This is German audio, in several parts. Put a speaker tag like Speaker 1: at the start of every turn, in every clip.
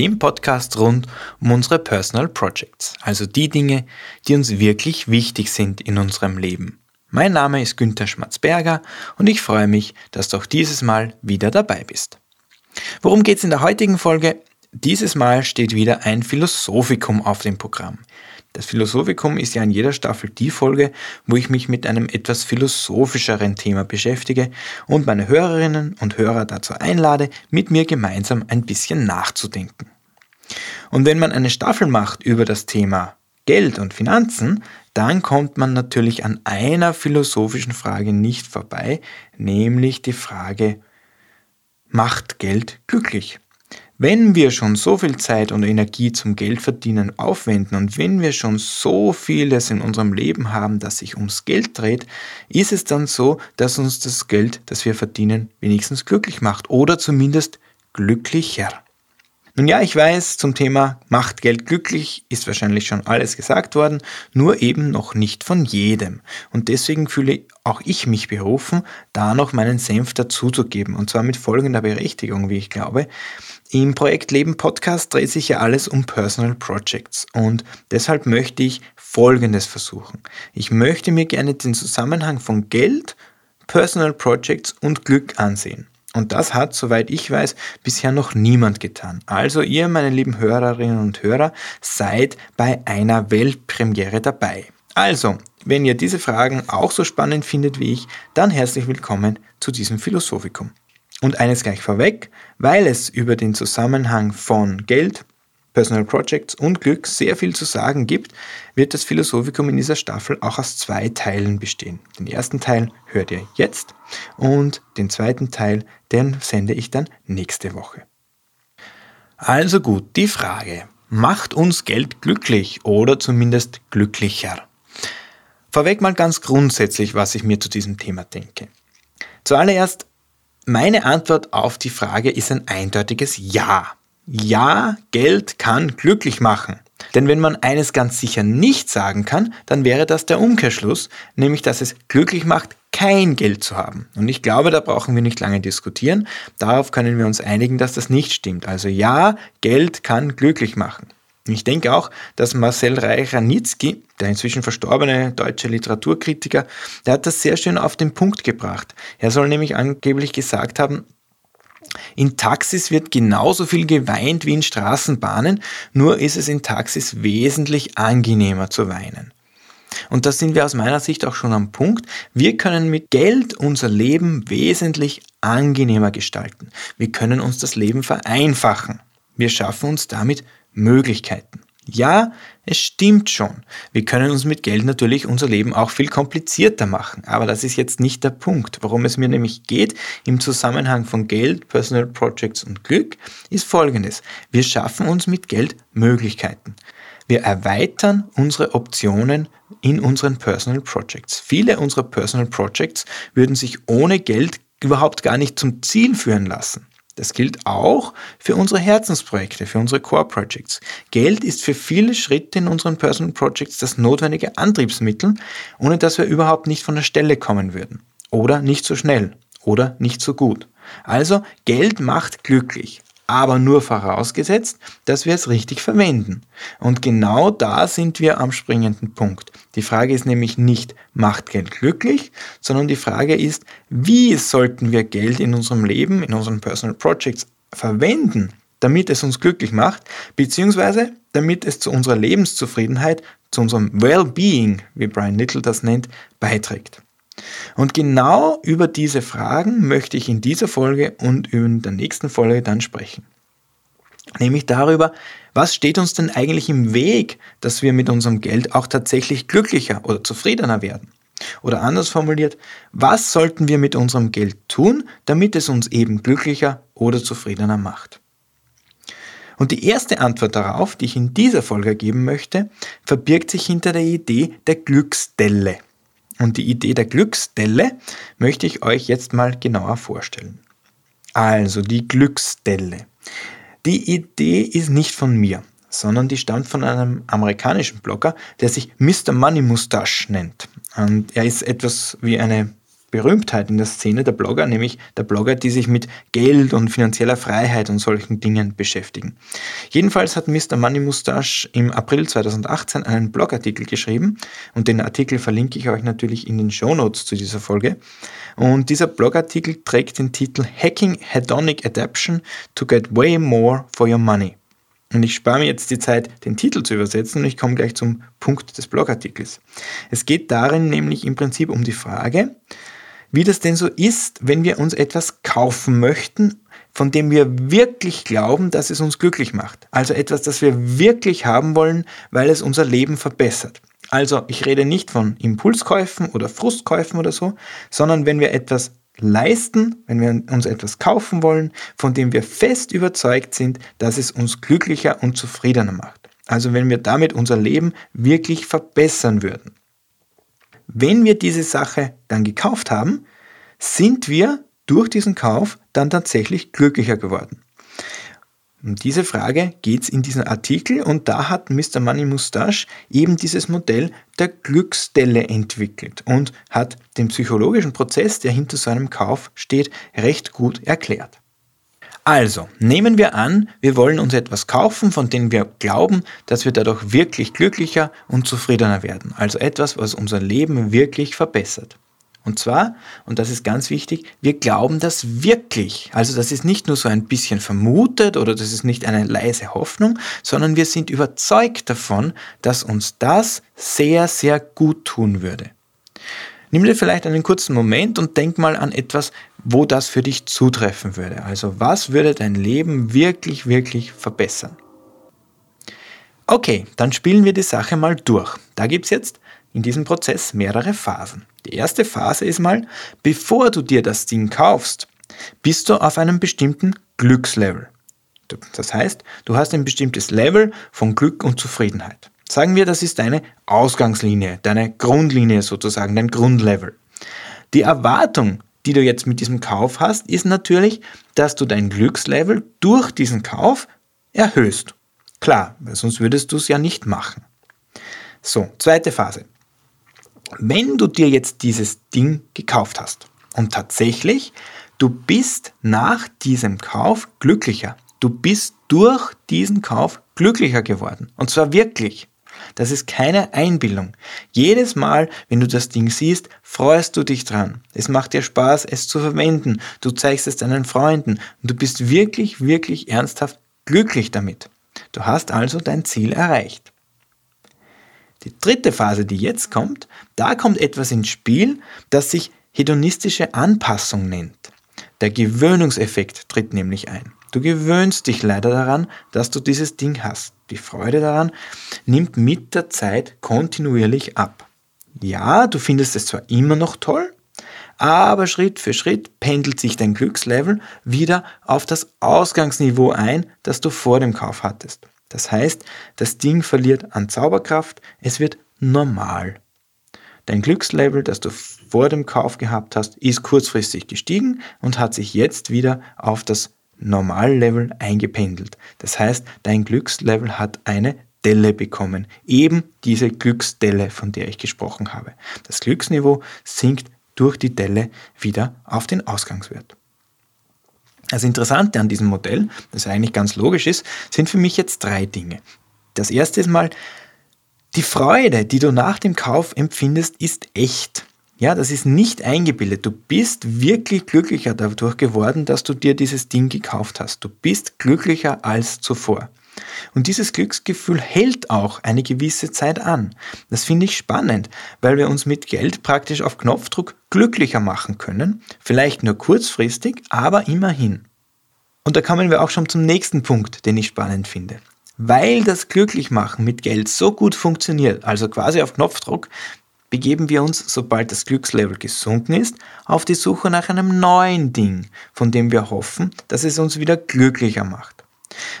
Speaker 1: dem Podcast rund um unsere Personal Projects, also die Dinge, die uns wirklich wichtig sind in unserem Leben. Mein Name ist Günther Schmatzberger und ich freue mich, dass du auch dieses Mal wieder dabei bist. Worum geht es in der heutigen Folge? Dieses Mal steht wieder ein Philosophikum auf dem Programm. Das Philosophikum ist ja in jeder Staffel die Folge, wo ich mich mit einem etwas philosophischeren Thema beschäftige und meine Hörerinnen und Hörer dazu einlade, mit mir gemeinsam ein bisschen nachzudenken. Und wenn man eine Staffel macht über das Thema Geld und Finanzen, dann kommt man natürlich an einer philosophischen Frage nicht vorbei, nämlich die Frage, macht Geld glücklich? Wenn wir schon so viel Zeit und Energie zum Geldverdienen aufwenden und wenn wir schon so vieles in unserem Leben haben, das sich ums Geld dreht, ist es dann so, dass uns das Geld, das wir verdienen, wenigstens glücklich macht oder zumindest glücklicher. Nun ja, ich weiß, zum Thema macht Geld glücklich ist wahrscheinlich schon alles gesagt worden, nur eben noch nicht von jedem. Und deswegen fühle auch ich mich berufen, da noch meinen Senf dazuzugeben. Und zwar mit folgender Berechtigung, wie ich glaube. Im Projekt Leben Podcast dreht sich ja alles um Personal Projects und deshalb möchte ich Folgendes versuchen. Ich möchte mir gerne den Zusammenhang von Geld, Personal Projects und Glück ansehen. Und das hat, soweit ich weiß, bisher noch niemand getan. Also ihr, meine lieben Hörerinnen und Hörer, seid bei einer Weltpremiere dabei. Also, wenn ihr diese Fragen auch so spannend findet wie ich, dann herzlich willkommen zu diesem Philosophikum. Und eines gleich vorweg, weil es über den Zusammenhang von Geld, Personal Projects und Glück sehr viel zu sagen gibt, wird das Philosophikum in dieser Staffel auch aus zwei Teilen bestehen. Den ersten Teil hört ihr jetzt und den zweiten Teil, den sende ich dann nächste Woche. Also gut, die Frage, macht uns Geld glücklich oder zumindest glücklicher? Vorweg mal ganz grundsätzlich, was ich mir zu diesem Thema denke. Zuallererst meine Antwort auf die Frage ist ein eindeutiges Ja. Ja, Geld kann glücklich machen. Denn wenn man eines ganz sicher nicht sagen kann, dann wäre das der Umkehrschluss, nämlich dass es glücklich macht, kein Geld zu haben. Und ich glaube, da brauchen wir nicht lange diskutieren. Darauf können wir uns einigen, dass das nicht stimmt. Also ja, Geld kann glücklich machen. Ich denke auch, dass Marcel Reich-Ranitzky, der inzwischen verstorbene deutsche Literaturkritiker, der hat das sehr schön auf den Punkt gebracht. Er soll nämlich angeblich gesagt haben, in Taxis wird genauso viel geweint wie in Straßenbahnen, nur ist es in Taxis wesentlich angenehmer zu weinen. Und da sind wir aus meiner Sicht auch schon am Punkt. Wir können mit Geld unser Leben wesentlich angenehmer gestalten. Wir können uns das Leben vereinfachen. Wir schaffen uns damit Möglichkeiten. Ja, es stimmt schon. Wir können uns mit Geld natürlich unser Leben auch viel komplizierter machen. Aber das ist jetzt nicht der Punkt. Worum es mir nämlich geht im Zusammenhang von Geld, Personal Projects und Glück, ist folgendes. Wir schaffen uns mit Geld Möglichkeiten. Wir erweitern unsere Optionen in unseren Personal Projects. Viele unserer Personal Projects würden sich ohne Geld überhaupt gar nicht zum Ziel führen lassen. Das gilt auch für unsere Herzensprojekte, für unsere Core Projects. Geld ist für viele Schritte in unseren Personal Projects das notwendige Antriebsmittel, ohne dass wir überhaupt nicht von der Stelle kommen würden. Oder nicht so schnell. Oder nicht so gut. Also Geld macht glücklich aber nur vorausgesetzt, dass wir es richtig verwenden. Und genau da sind wir am springenden Punkt. Die Frage ist nämlich nicht, macht Geld glücklich, sondern die Frage ist, wie sollten wir Geld in unserem Leben, in unseren Personal Projects verwenden, damit es uns glücklich macht, beziehungsweise damit es zu unserer Lebenszufriedenheit, zu unserem Well-Being, wie Brian Little das nennt, beiträgt. Und genau über diese Fragen möchte ich in dieser Folge und in der nächsten Folge dann sprechen. Nämlich darüber, was steht uns denn eigentlich im Weg, dass wir mit unserem Geld auch tatsächlich glücklicher oder zufriedener werden? Oder anders formuliert, was sollten wir mit unserem Geld tun, damit es uns eben glücklicher oder zufriedener macht? Und die erste Antwort darauf, die ich in dieser Folge geben möchte, verbirgt sich hinter der Idee der Glücksdelle. Und die Idee der Glücksdelle möchte ich euch jetzt mal genauer vorstellen. Also die Glücksdelle. Die Idee ist nicht von mir, sondern die stammt von einem amerikanischen Blogger, der sich Mr. Money Mustache nennt. Und er ist etwas wie eine Berühmtheit in der Szene der Blogger, nämlich der Blogger, die sich mit Geld und finanzieller Freiheit und solchen Dingen beschäftigen. Jedenfalls hat Mr. Money Mustache im April 2018 einen Blogartikel geschrieben und den Artikel verlinke ich euch natürlich in den Show Notes zu dieser Folge. Und dieser Blogartikel trägt den Titel Hacking Hedonic Adaption to get way more for your money. Und ich spare mir jetzt die Zeit, den Titel zu übersetzen und ich komme gleich zum Punkt des Blogartikels. Es geht darin nämlich im Prinzip um die Frage, wie das denn so ist, wenn wir uns etwas kaufen möchten, von dem wir wirklich glauben, dass es uns glücklich macht. Also etwas, das wir wirklich haben wollen, weil es unser Leben verbessert. Also ich rede nicht von Impulskäufen oder Frustkäufen oder so, sondern wenn wir etwas leisten, wenn wir uns etwas kaufen wollen, von dem wir fest überzeugt sind, dass es uns glücklicher und zufriedener macht. Also wenn wir damit unser Leben wirklich verbessern würden. Wenn wir diese Sache dann gekauft haben, sind wir durch diesen Kauf dann tatsächlich glücklicher geworden. Um diese Frage geht es in diesem Artikel und da hat Mr. Money Mustache eben dieses Modell der Glücksdelle entwickelt und hat den psychologischen Prozess, der hinter so einem Kauf steht, recht gut erklärt. Also, nehmen wir an, wir wollen uns etwas kaufen, von dem wir glauben, dass wir dadurch wirklich glücklicher und zufriedener werden. Also etwas, was unser Leben wirklich verbessert. Und zwar, und das ist ganz wichtig, wir glauben das wirklich. Also das ist nicht nur so ein bisschen vermutet oder das ist nicht eine leise Hoffnung, sondern wir sind überzeugt davon, dass uns das sehr, sehr gut tun würde. Nimm dir vielleicht einen kurzen Moment und denk mal an etwas, wo das für dich zutreffen würde. Also was würde dein Leben wirklich, wirklich verbessern? Okay, dann spielen wir die Sache mal durch. Da gibt es jetzt in diesem Prozess mehrere Phasen. Die erste Phase ist mal, bevor du dir das Ding kaufst, bist du auf einem bestimmten Glückslevel. Das heißt, du hast ein bestimmtes Level von Glück und Zufriedenheit. Sagen wir, das ist deine Ausgangslinie, deine Grundlinie sozusagen, dein Grundlevel. Die Erwartung, die du jetzt mit diesem Kauf hast, ist natürlich, dass du dein Glückslevel durch diesen Kauf erhöhst. Klar, weil sonst würdest du es ja nicht machen. So, zweite Phase. Wenn du dir jetzt dieses Ding gekauft hast und tatsächlich, du bist nach diesem Kauf glücklicher. Du bist durch diesen Kauf glücklicher geworden. Und zwar wirklich. Das ist keine Einbildung. Jedes Mal, wenn du das Ding siehst, freust du dich dran. Es macht dir Spaß, es zu verwenden. Du zeigst es deinen Freunden und du bist wirklich, wirklich ernsthaft glücklich damit. Du hast also dein Ziel erreicht. Die dritte Phase, die jetzt kommt, da kommt etwas ins Spiel, das sich hedonistische Anpassung nennt. Der Gewöhnungseffekt tritt nämlich ein. Du gewöhnst dich leider daran, dass du dieses Ding hast. Die Freude daran nimmt mit der Zeit kontinuierlich ab. Ja, du findest es zwar immer noch toll, aber Schritt für Schritt pendelt sich dein Glückslevel wieder auf das Ausgangsniveau ein, das du vor dem Kauf hattest. Das heißt, das Ding verliert an Zauberkraft, es wird normal. Dein Glückslevel, das du vor dem Kauf gehabt hast, ist kurzfristig gestiegen und hat sich jetzt wieder auf das Normallevel eingependelt. Das heißt, dein Glückslevel hat eine Delle bekommen. Eben diese Glücksdelle, von der ich gesprochen habe. Das Glücksniveau sinkt durch die Delle wieder auf den Ausgangswert. Das Interessante an diesem Modell, das eigentlich ganz logisch ist, sind für mich jetzt drei Dinge. Das erste ist mal, die Freude, die du nach dem Kauf empfindest, ist echt. Ja, das ist nicht eingebildet. Du bist wirklich glücklicher dadurch geworden, dass du dir dieses Ding gekauft hast. Du bist glücklicher als zuvor. Und dieses Glücksgefühl hält auch eine gewisse Zeit an. Das finde ich spannend, weil wir uns mit Geld praktisch auf Knopfdruck glücklicher machen können. Vielleicht nur kurzfristig, aber immerhin. Und da kommen wir auch schon zum nächsten Punkt, den ich spannend finde. Weil das Glücklichmachen mit Geld so gut funktioniert, also quasi auf Knopfdruck, begeben wir uns, sobald das Glückslevel gesunken ist, auf die Suche nach einem neuen Ding, von dem wir hoffen, dass es uns wieder glücklicher macht.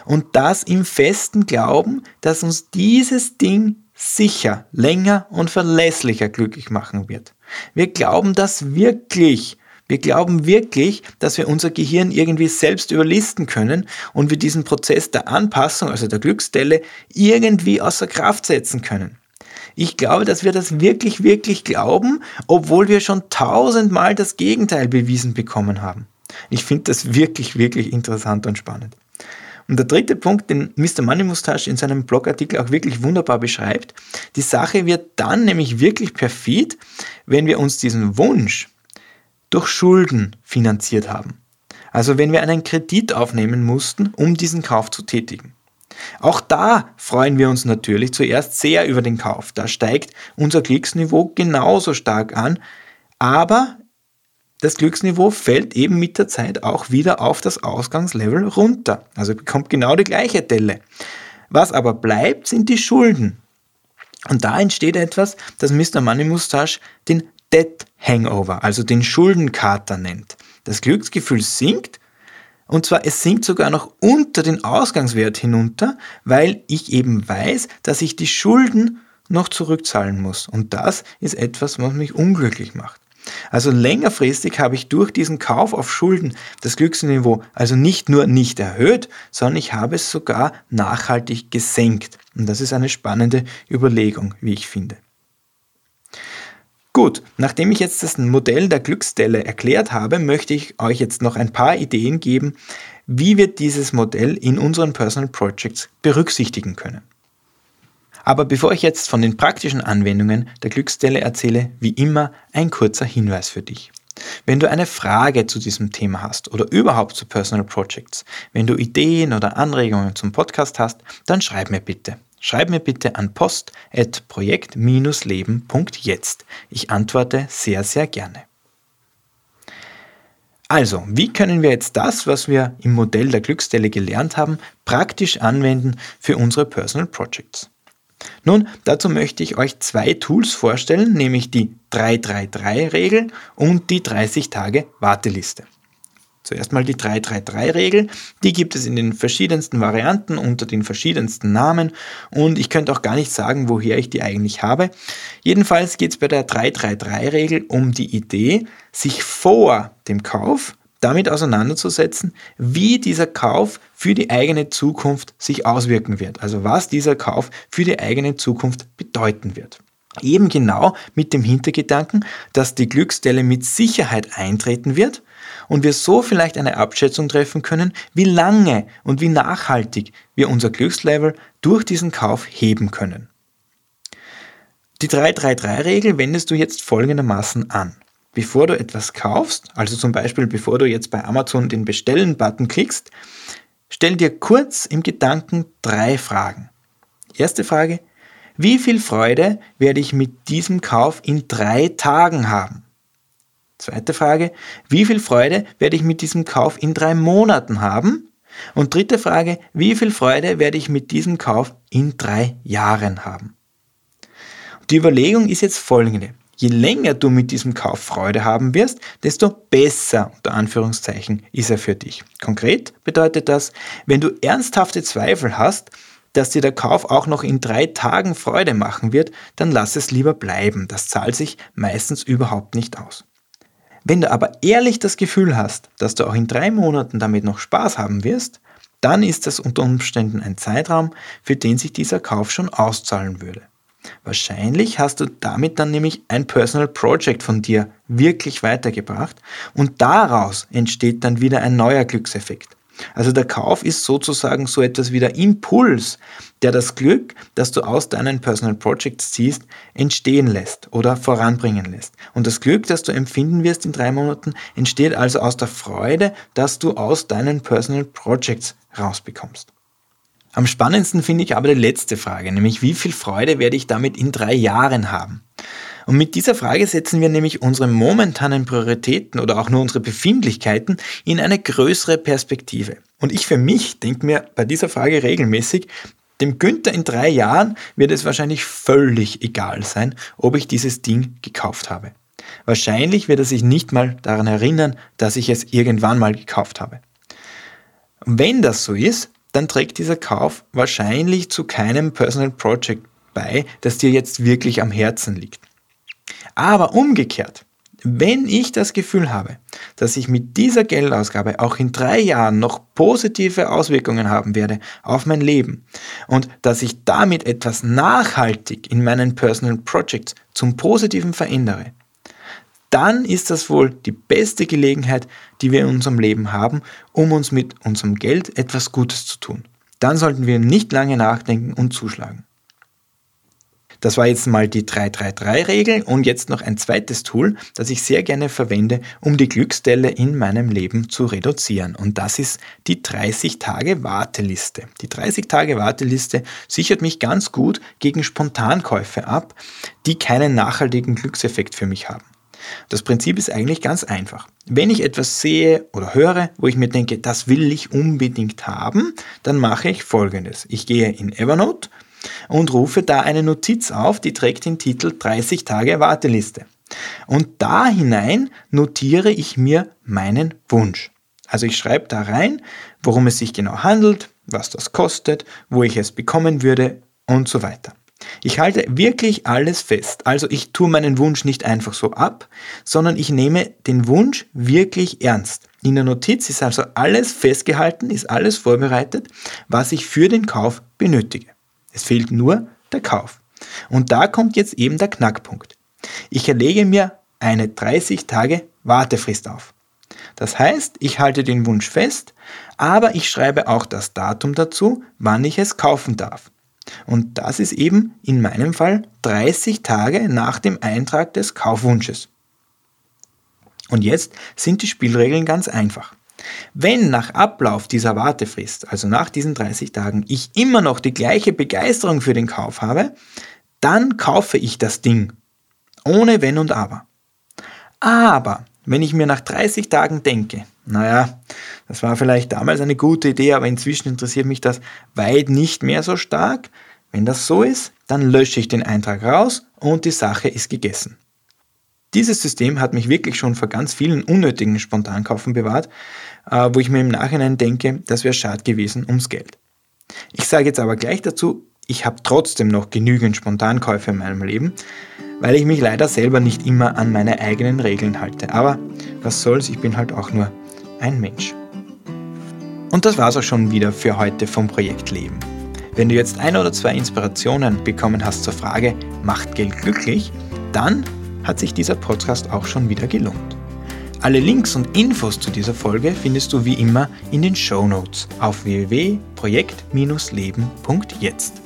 Speaker 1: Und das im festen Glauben, dass uns dieses Ding sicher, länger und verlässlicher glücklich machen wird. Wir glauben das wirklich. Wir glauben wirklich, dass wir unser Gehirn irgendwie selbst überlisten können und wir diesen Prozess der Anpassung, also der Glücksstelle, irgendwie außer Kraft setzen können. Ich glaube, dass wir das wirklich, wirklich glauben, obwohl wir schon tausendmal das Gegenteil bewiesen bekommen haben. Ich finde das wirklich, wirklich interessant und spannend. Und der dritte Punkt, den Mr. Money Mustache in seinem Blogartikel auch wirklich wunderbar beschreibt, die Sache wird dann nämlich wirklich perfid, wenn wir uns diesen Wunsch durch Schulden finanziert haben. Also wenn wir einen Kredit aufnehmen mussten, um diesen Kauf zu tätigen. Auch da freuen wir uns natürlich zuerst sehr über den Kauf. Da steigt unser Glücksniveau genauso stark an, aber das Glücksniveau fällt eben mit der Zeit auch wieder auf das Ausgangslevel runter. Also bekommt genau die gleiche Delle. Was aber bleibt, sind die Schulden. Und da entsteht etwas, das Mr. Money Mustache den Debt Hangover, also den Schuldenkater nennt. Das Glücksgefühl sinkt und zwar es sinkt sogar noch unter den Ausgangswert hinunter, weil ich eben weiß, dass ich die Schulden noch zurückzahlen muss. Und das ist etwas, was mich unglücklich macht. Also längerfristig habe ich durch diesen Kauf auf Schulden das Glücksniveau also nicht nur nicht erhöht, sondern ich habe es sogar nachhaltig gesenkt. Und das ist eine spannende Überlegung, wie ich finde. Gut, nachdem ich jetzt das Modell der Glücksstelle erklärt habe, möchte ich euch jetzt noch ein paar Ideen geben, wie wir dieses Modell in unseren Personal Projects berücksichtigen können. Aber bevor ich jetzt von den praktischen Anwendungen der Glücksstelle erzähle, wie immer ein kurzer Hinweis für dich. Wenn du eine Frage zu diesem Thema hast oder überhaupt zu Personal Projects, wenn du Ideen oder Anregungen zum Podcast hast, dann schreib mir bitte. Schreib mir bitte an post.projekt-leben.jetzt. Ich antworte sehr, sehr gerne. Also, wie können wir jetzt das, was wir im Modell der Glücksstelle gelernt haben, praktisch anwenden für unsere Personal Projects? Nun, dazu möchte ich euch zwei Tools vorstellen, nämlich die 333-Regel und die 30-Tage-Warteliste. Zuerst mal die 333-Regel. Die gibt es in den verschiedensten Varianten unter den verschiedensten Namen und ich könnte auch gar nicht sagen, woher ich die eigentlich habe. Jedenfalls geht es bei der 333-Regel um die Idee, sich vor dem Kauf damit auseinanderzusetzen, wie dieser Kauf für die eigene Zukunft sich auswirken wird. Also was dieser Kauf für die eigene Zukunft bedeuten wird. Eben genau mit dem Hintergedanken, dass die Glücksstelle mit Sicherheit eintreten wird und wir so vielleicht eine Abschätzung treffen können, wie lange und wie nachhaltig wir unser Glückslevel durch diesen Kauf heben können. Die 333-Regel wendest du jetzt folgendermaßen an. Bevor du etwas kaufst, also zum Beispiel bevor du jetzt bei Amazon den Bestellen-Button klickst, stell dir kurz im Gedanken drei Fragen. Erste Frage, wie viel Freude werde ich mit diesem Kauf in drei Tagen haben? Zweite Frage, wie viel Freude werde ich mit diesem Kauf in drei Monaten haben? Und dritte Frage, wie viel Freude werde ich mit diesem Kauf in drei Jahren haben? Die Überlegung ist jetzt folgende. Je länger du mit diesem Kauf Freude haben wirst, desto besser, unter Anführungszeichen, ist er für dich. Konkret bedeutet das, wenn du ernsthafte Zweifel hast, dass dir der Kauf auch noch in drei Tagen Freude machen wird, dann lass es lieber bleiben. Das zahlt sich meistens überhaupt nicht aus. Wenn du aber ehrlich das Gefühl hast, dass du auch in drei Monaten damit noch Spaß haben wirst, dann ist das unter Umständen ein Zeitraum, für den sich dieser Kauf schon auszahlen würde. Wahrscheinlich hast du damit dann nämlich ein Personal Project von dir wirklich weitergebracht und daraus entsteht dann wieder ein neuer Glückseffekt. Also der Kauf ist sozusagen so etwas wie der Impuls, der das Glück, das du aus deinen Personal Projects ziehst, entstehen lässt oder voranbringen lässt. Und das Glück, das du empfinden wirst in drei Monaten, entsteht also aus der Freude, dass du aus deinen Personal Projects rausbekommst. Am spannendsten finde ich aber die letzte Frage, nämlich wie viel Freude werde ich damit in drei Jahren haben? Und mit dieser Frage setzen wir nämlich unsere momentanen Prioritäten oder auch nur unsere Befindlichkeiten in eine größere Perspektive. Und ich für mich denke mir bei dieser Frage regelmäßig, dem Günther in drei Jahren wird es wahrscheinlich völlig egal sein, ob ich dieses Ding gekauft habe. Wahrscheinlich wird er sich nicht mal daran erinnern, dass ich es irgendwann mal gekauft habe. Wenn das so ist, dann trägt dieser Kauf wahrscheinlich zu keinem Personal Project bei, das dir jetzt wirklich am Herzen liegt. Aber umgekehrt, wenn ich das Gefühl habe, dass ich mit dieser Geldausgabe auch in drei Jahren noch positive Auswirkungen haben werde auf mein Leben und dass ich damit etwas nachhaltig in meinen Personal Projects zum Positiven verändere, dann ist das wohl die beste Gelegenheit, die wir in unserem Leben haben, um uns mit unserem Geld etwas Gutes zu tun. Dann sollten wir nicht lange nachdenken und zuschlagen. Das war jetzt mal die 333-Regel und jetzt noch ein zweites Tool, das ich sehr gerne verwende, um die Glücksstelle in meinem Leben zu reduzieren. Und das ist die 30-Tage-Warteliste. Die 30-Tage-Warteliste sichert mich ganz gut gegen Spontankäufe ab, die keinen nachhaltigen Glückseffekt für mich haben. Das Prinzip ist eigentlich ganz einfach. Wenn ich etwas sehe oder höre, wo ich mir denke, das will ich unbedingt haben, dann mache ich folgendes. Ich gehe in Evernote und rufe da eine Notiz auf, die trägt den Titel 30 Tage Warteliste. Und da hinein notiere ich mir meinen Wunsch. Also ich schreibe da rein, worum es sich genau handelt, was das kostet, wo ich es bekommen würde und so weiter. Ich halte wirklich alles fest. Also ich tue meinen Wunsch nicht einfach so ab, sondern ich nehme den Wunsch wirklich ernst. In der Notiz ist also alles festgehalten, ist alles vorbereitet, was ich für den Kauf benötige. Es fehlt nur der Kauf. Und da kommt jetzt eben der Knackpunkt. Ich erlege mir eine 30 Tage Wartefrist auf. Das heißt, ich halte den Wunsch fest, aber ich schreibe auch das Datum dazu, wann ich es kaufen darf. Und das ist eben in meinem Fall 30 Tage nach dem Eintrag des Kaufwunsches. Und jetzt sind die Spielregeln ganz einfach. Wenn nach Ablauf dieser Wartefrist, also nach diesen 30 Tagen, ich immer noch die gleiche Begeisterung für den Kauf habe, dann kaufe ich das Ding. Ohne Wenn und Aber. Aber wenn ich mir nach 30 Tagen denke, naja, das war vielleicht damals eine gute Idee, aber inzwischen interessiert mich das weit nicht mehr so stark. Wenn das so ist, dann lösche ich den Eintrag raus und die Sache ist gegessen. Dieses System hat mich wirklich schon vor ganz vielen unnötigen Spontankaufen bewahrt, äh, wo ich mir im Nachhinein denke, das wäre schade gewesen ums Geld. Ich sage jetzt aber gleich dazu, ich habe trotzdem noch genügend Spontankäufe in meinem Leben, weil ich mich leider selber nicht immer an meine eigenen Regeln halte. Aber was soll's, ich bin halt auch nur ein Mensch. Und das war's auch schon wieder für heute vom Projekt Leben. Wenn du jetzt ein oder zwei Inspirationen bekommen hast zur Frage, macht Geld glücklich, dann hat sich dieser Podcast auch schon wieder gelohnt. Alle Links und Infos zu dieser Folge findest du wie immer in den Show Notes auf www.projekt-leben.jetzt.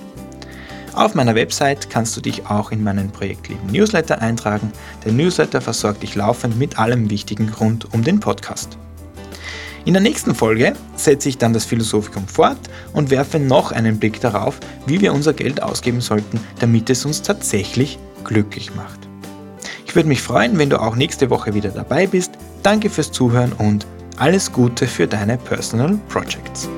Speaker 1: Auf meiner Website kannst du dich auch in meinen Projektleben Newsletter eintragen. Der Newsletter versorgt dich laufend mit allem Wichtigen rund um den Podcast. In der nächsten Folge setze ich dann das Philosophikum fort und werfe noch einen Blick darauf, wie wir unser Geld ausgeben sollten, damit es uns tatsächlich glücklich macht. Ich würde mich freuen, wenn du auch nächste Woche wieder dabei bist. Danke fürs Zuhören und alles Gute für deine Personal Projects.